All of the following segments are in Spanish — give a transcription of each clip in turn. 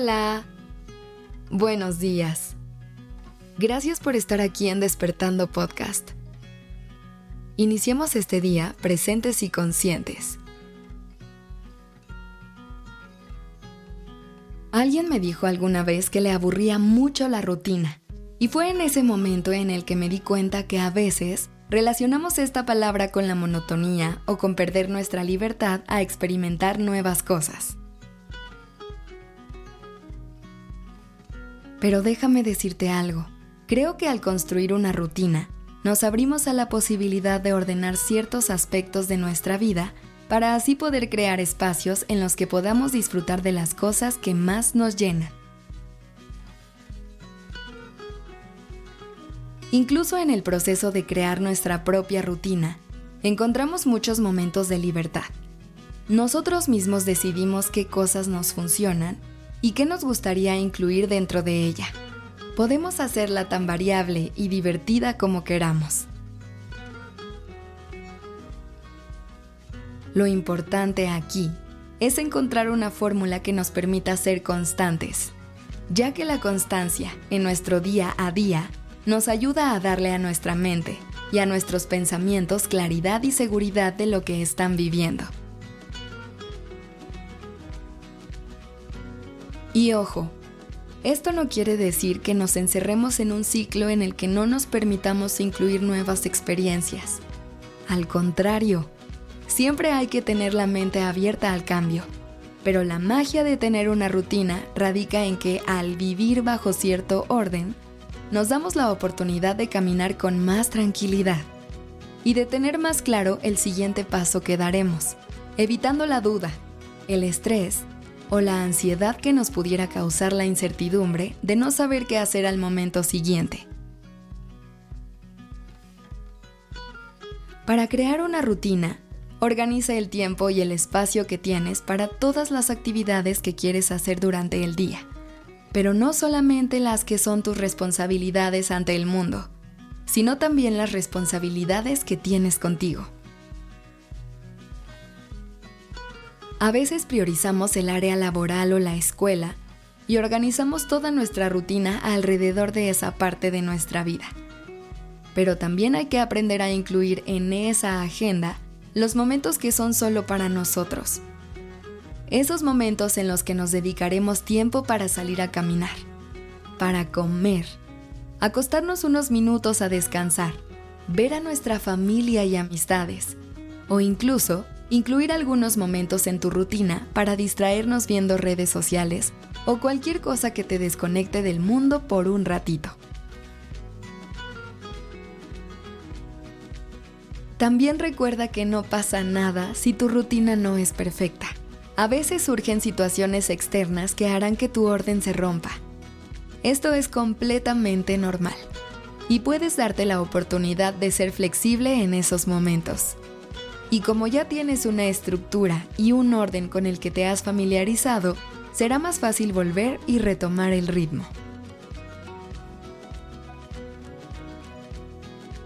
Hola. Buenos días. Gracias por estar aquí en Despertando Podcast. Iniciemos este día presentes y conscientes. Alguien me dijo alguna vez que le aburría mucho la rutina, y fue en ese momento en el que me di cuenta que a veces relacionamos esta palabra con la monotonía o con perder nuestra libertad a experimentar nuevas cosas. Pero déjame decirte algo. Creo que al construir una rutina, nos abrimos a la posibilidad de ordenar ciertos aspectos de nuestra vida para así poder crear espacios en los que podamos disfrutar de las cosas que más nos llenan. Incluso en el proceso de crear nuestra propia rutina, encontramos muchos momentos de libertad. Nosotros mismos decidimos qué cosas nos funcionan y qué nos gustaría incluir dentro de ella. Podemos hacerla tan variable y divertida como queramos. Lo importante aquí es encontrar una fórmula que nos permita ser constantes, ya que la constancia en nuestro día a día nos ayuda a darle a nuestra mente y a nuestros pensamientos claridad y seguridad de lo que están viviendo. Y ojo, esto no quiere decir que nos encerremos en un ciclo en el que no nos permitamos incluir nuevas experiencias. Al contrario, siempre hay que tener la mente abierta al cambio. Pero la magia de tener una rutina radica en que al vivir bajo cierto orden, nos damos la oportunidad de caminar con más tranquilidad y de tener más claro el siguiente paso que daremos, evitando la duda, el estrés o la ansiedad que nos pudiera causar la incertidumbre de no saber qué hacer al momento siguiente. Para crear una rutina, organiza el tiempo y el espacio que tienes para todas las actividades que quieres hacer durante el día, pero no solamente las que son tus responsabilidades ante el mundo, sino también las responsabilidades que tienes contigo. A veces priorizamos el área laboral o la escuela y organizamos toda nuestra rutina alrededor de esa parte de nuestra vida. Pero también hay que aprender a incluir en esa agenda los momentos que son solo para nosotros. Esos momentos en los que nos dedicaremos tiempo para salir a caminar, para comer, acostarnos unos minutos a descansar, ver a nuestra familia y amistades, o incluso incluir algunos momentos en tu rutina para distraernos viendo redes sociales o cualquier cosa que te desconecte del mundo por un ratito. También recuerda que no pasa nada si tu rutina no es perfecta. A veces surgen situaciones externas que harán que tu orden se rompa. Esto es completamente normal y puedes darte la oportunidad de ser flexible en esos momentos. Y como ya tienes una estructura y un orden con el que te has familiarizado, será más fácil volver y retomar el ritmo.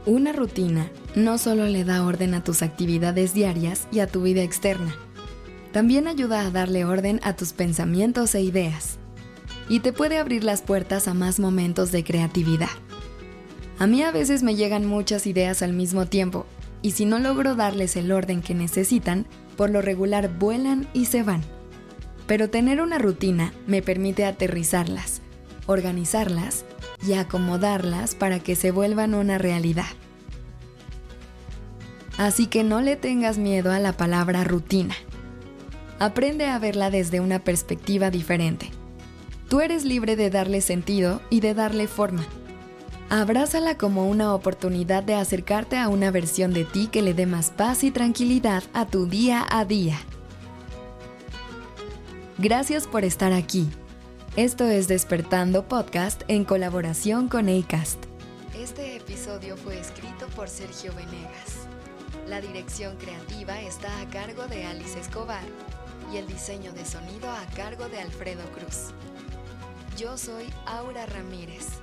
Una rutina no solo le da orden a tus actividades diarias y a tu vida externa, también ayuda a darle orden a tus pensamientos e ideas, y te puede abrir las puertas a más momentos de creatividad. A mí a veces me llegan muchas ideas al mismo tiempo y si no logro darles el orden que necesitan, por lo regular vuelan y se van. Pero tener una rutina me permite aterrizarlas, organizarlas y acomodarlas para que se vuelvan una realidad. Así que no le tengas miedo a la palabra rutina. Aprende a verla desde una perspectiva diferente. Tú eres libre de darle sentido y de darle forma Abrázala como una oportunidad de acercarte a una versión de ti que le dé más paz y tranquilidad a tu día a día. Gracias por estar aquí. Esto es Despertando Podcast en colaboración con ACAST. Este episodio fue escrito por Sergio Venegas. La dirección creativa está a cargo de Alice Escobar y el diseño de sonido a cargo de Alfredo Cruz. Yo soy Aura Ramírez.